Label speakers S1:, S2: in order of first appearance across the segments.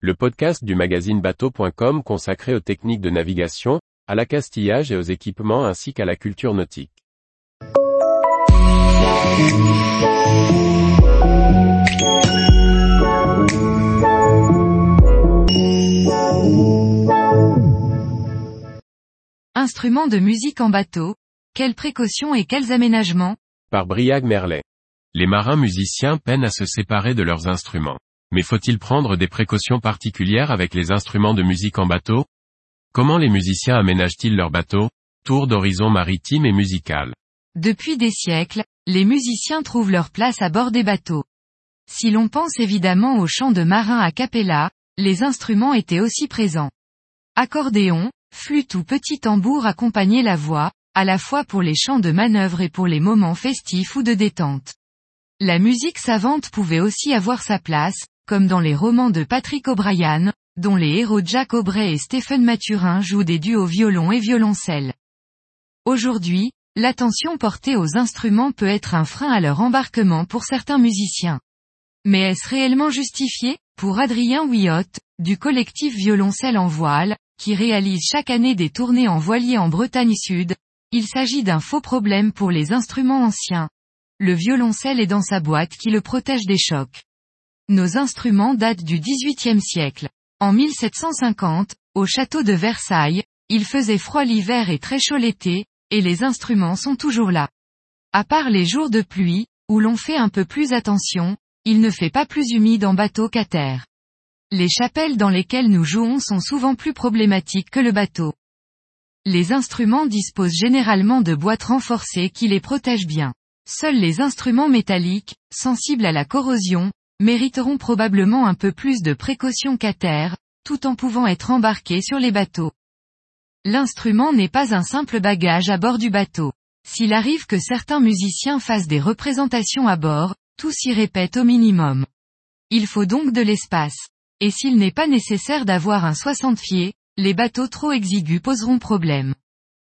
S1: le podcast du magazine bateau.com consacré aux techniques de navigation, à l'accastillage et aux équipements ainsi qu'à la culture nautique.
S2: Instruments de musique en bateau, quelles précautions et quels aménagements?
S1: Par Briag Merlet. Les marins musiciens peinent à se séparer de leurs instruments. Mais faut-il prendre des précautions particulières avec les instruments de musique en bateau? Comment les musiciens aménagent-ils leur bateau Tour d'horizon maritime et musical.
S2: Depuis des siècles, les musiciens trouvent leur place à bord des bateaux. Si l'on pense évidemment aux chants de marins à cappella, les instruments étaient aussi présents. Accordéon, flûte ou petit tambour accompagnaient la voix, à la fois pour les chants de manœuvre et pour les moments festifs ou de détente. La musique savante pouvait aussi avoir sa place, comme dans les romans de Patrick O'Brien, dont les héros Jack Aubrey et Stephen Mathurin jouent des duos violon et violoncelle. Aujourd'hui, l'attention portée aux instruments peut être un frein à leur embarquement pour certains musiciens. Mais est-ce réellement justifié? Pour Adrien Wiot, du collectif Violoncelle en voile, qui réalise chaque année des tournées en voilier en Bretagne Sud, il s'agit d'un faux problème pour les instruments anciens. Le violoncelle est dans sa boîte qui le protège des chocs. Nos instruments datent du XVIIIe siècle. En 1750, au château de Versailles, il faisait froid l'hiver et très chaud l'été, et les instruments sont toujours là. À part les jours de pluie, où l'on fait un peu plus attention, il ne fait pas plus humide en bateau qu'à terre. Les chapelles dans lesquelles nous jouons sont souvent plus problématiques que le bateau. Les instruments disposent généralement de boîtes renforcées qui les protègent bien. Seuls les instruments métalliques, sensibles à la corrosion, mériteront probablement un peu plus de précaution qu'à terre, tout en pouvant être embarqués sur les bateaux. L'instrument n'est pas un simple bagage à bord du bateau. S'il arrive que certains musiciens fassent des représentations à bord, tout s'y répète au minimum. Il faut donc de l'espace. Et s'il n'est pas nécessaire d'avoir un 60 pieds, les bateaux trop exigus poseront problème.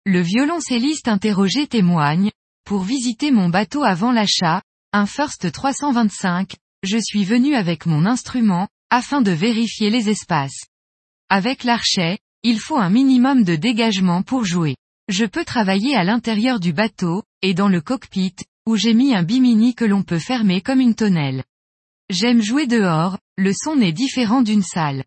S2: Le violoncelliste interrogé témoigne, pour visiter mon bateau avant l'achat, un First 325, je suis venu avec mon instrument, afin de vérifier les espaces. Avec l'archet, il faut un minimum de dégagement pour jouer. Je peux travailler à l'intérieur du bateau, et dans le cockpit, où j'ai mis un bimini que l'on peut fermer comme une tonnelle. J'aime jouer dehors, le son est différent d'une salle.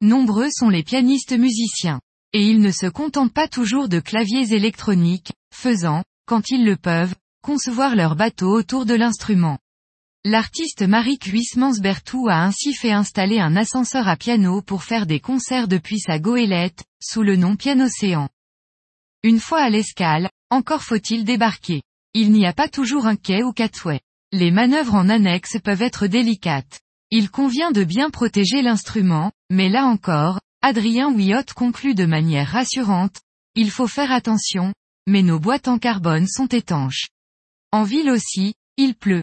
S2: Nombreux sont les pianistes musiciens. Et ils ne se contentent pas toujours de claviers électroniques, faisant, quand ils le peuvent, concevoir leur bateau autour de l'instrument. L'artiste Marie Cuisse-Mansbertou a ainsi fait installer un ascenseur à piano pour faire des concerts depuis sa goélette, sous le nom Pianocéan. Une fois à l'escale, encore faut-il débarquer. Il n'y a pas toujours un quai ou catway. Les manœuvres en annexe peuvent être délicates. Il convient de bien protéger l'instrument, mais là encore, Adrien Wiot conclut de manière rassurante, il faut faire attention, mais nos boîtes en carbone sont étanches. En ville aussi, il pleut.